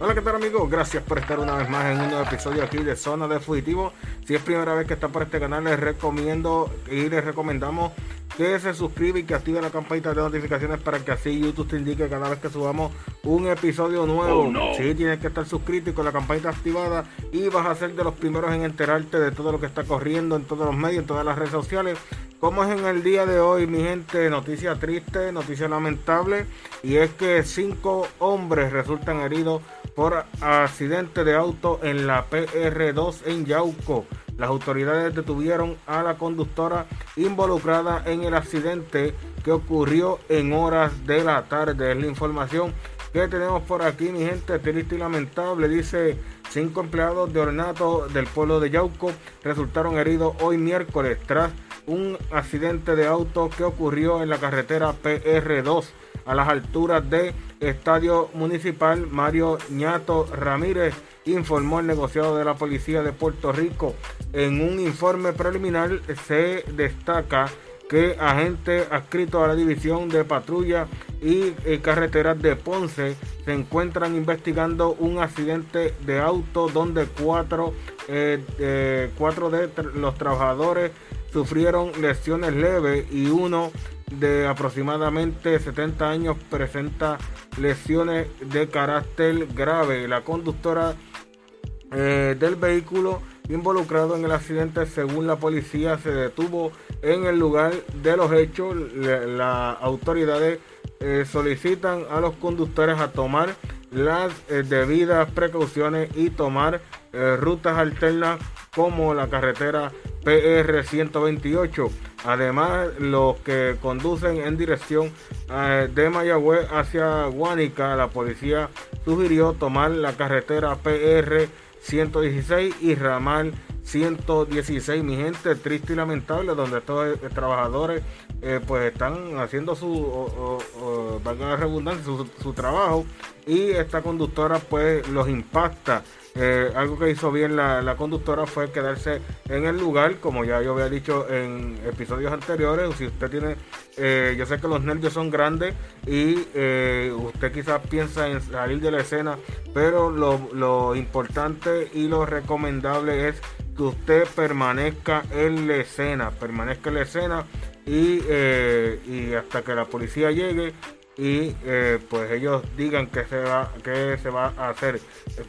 Hola, ¿qué tal amigos? Gracias por estar una vez más en un nuevo episodio aquí de Zona de Fugitivo. Si es primera vez que está por este canal, les recomiendo y les recomendamos que se suscriba y que active la campanita de notificaciones para que así YouTube te indique cada vez que subamos un episodio nuevo. Oh, Si tienes que estar suscrito y con la campanita activada y vas a ser de los primeros en enterarte de todo lo que está corriendo en todos los medios, en todas las redes sociales. Como es en el día de hoy, mi gente, noticia triste, noticia lamentable, y es que cinco hombres resultan heridos por accidente de auto en la PR2 en Yauco. Las autoridades detuvieron a la conductora involucrada en el accidente que ocurrió en horas de la tarde. Es la información que tenemos por aquí, mi gente, triste y lamentable. Dice, cinco empleados de ornato del pueblo de Yauco resultaron heridos hoy miércoles tras un accidente de auto que ocurrió en la carretera PR2 a las alturas de Estadio Municipal Mario Ñato Ramírez, informó el negociado de la Policía de Puerto Rico. En un informe preliminar se destaca que agentes adscritos a la División de Patrulla y eh, Carreteras de Ponce se encuentran investigando un accidente de auto donde cuatro, eh, eh, cuatro de los trabajadores sufrieron lesiones leves y uno de aproximadamente 70 años presenta lesiones de carácter grave. La conductora eh, del vehículo involucrado en el accidente, según la policía, se detuvo en el lugar de los hechos. Las autoridades eh, solicitan a los conductores a tomar las eh, debidas precauciones y tomar rutas alternas como la carretera PR 128. Además, los que conducen en dirección eh, de Mayagüez hacia Guánica, la policía sugirió tomar la carretera PR 116 y ramal 116, mi gente, triste y lamentable, donde estos eh, trabajadores eh, pues están haciendo su, o, o, valga la redundancia, su, trabajo y esta conductora pues los impacta. Eh, algo que hizo bien la, la, conductora fue quedarse en el lugar, como ya yo había dicho en episodios anteriores. Si usted tiene, yo sé que los nervios son grandes y usted quizás piensa en salir de la escena, pero lo, lo importante y lo recomendable es que usted permanezca en la escena, permanezca en la escena y, eh, y hasta que la policía llegue y eh, pues ellos digan que se va que se va a hacer.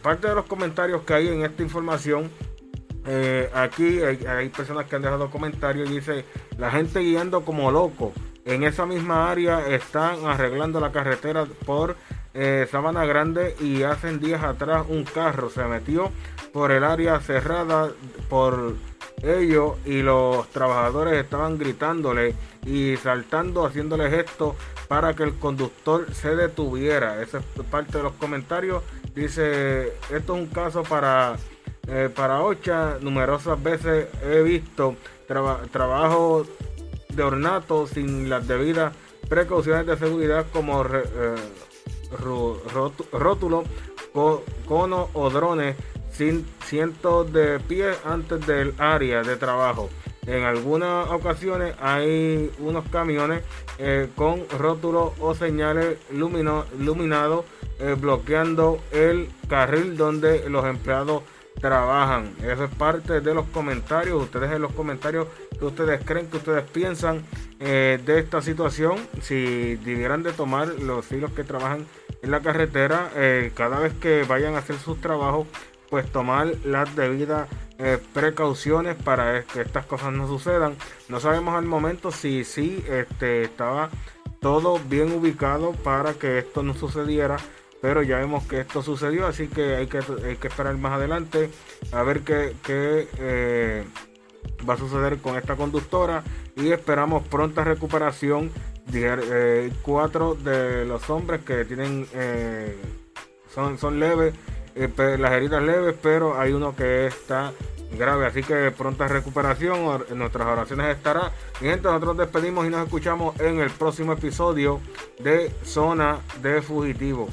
Parte de los comentarios que hay en esta información. Eh, aquí hay, hay, personas que han dejado comentarios y dice la gente guiando como loco. En esa misma área están arreglando la carretera por eh, Sabana Grande y hace días atrás un carro se metió por el área cerrada por ellos y los trabajadores estaban gritándole y saltando, haciéndole gestos para que el conductor se detuviera. Esa es parte de los comentarios. Dice, esto es un caso para, eh, para Ocha. Numerosas veces he visto traba, trabajo de ornato sin las debidas precauciones de seguridad como eh, rótulo, cono o drones sin cientos de pies antes del área de trabajo. En algunas ocasiones hay unos camiones eh, con rótulos o señales iluminados eh, bloqueando el carril donde los empleados trabajan. Eso es parte de los comentarios. Ustedes en los comentarios que ustedes creen, que ustedes piensan eh, de esta situación. Si debieran de tomar los hilos que trabajan en la carretera, eh, cada vez que vayan a hacer sus trabajos, pues tomar las debidas eh, precauciones para que estas cosas no sucedan. No sabemos al momento si sí este, estaba todo bien ubicado para que esto no sucediera. Pero ya vemos que esto sucedió, así que hay que, hay que esperar más adelante a ver qué, qué va a suceder con esta conductora. Y esperamos pronta recuperación. Eh, cuatro de los hombres que tienen eh, son, son leves eh, las heridas leves, pero hay uno que está grave. Así que pronta recuperación. En nuestras oraciones estará. Mi gente, nosotros despedimos y nos escuchamos en el próximo episodio de Zona de Fugitivo.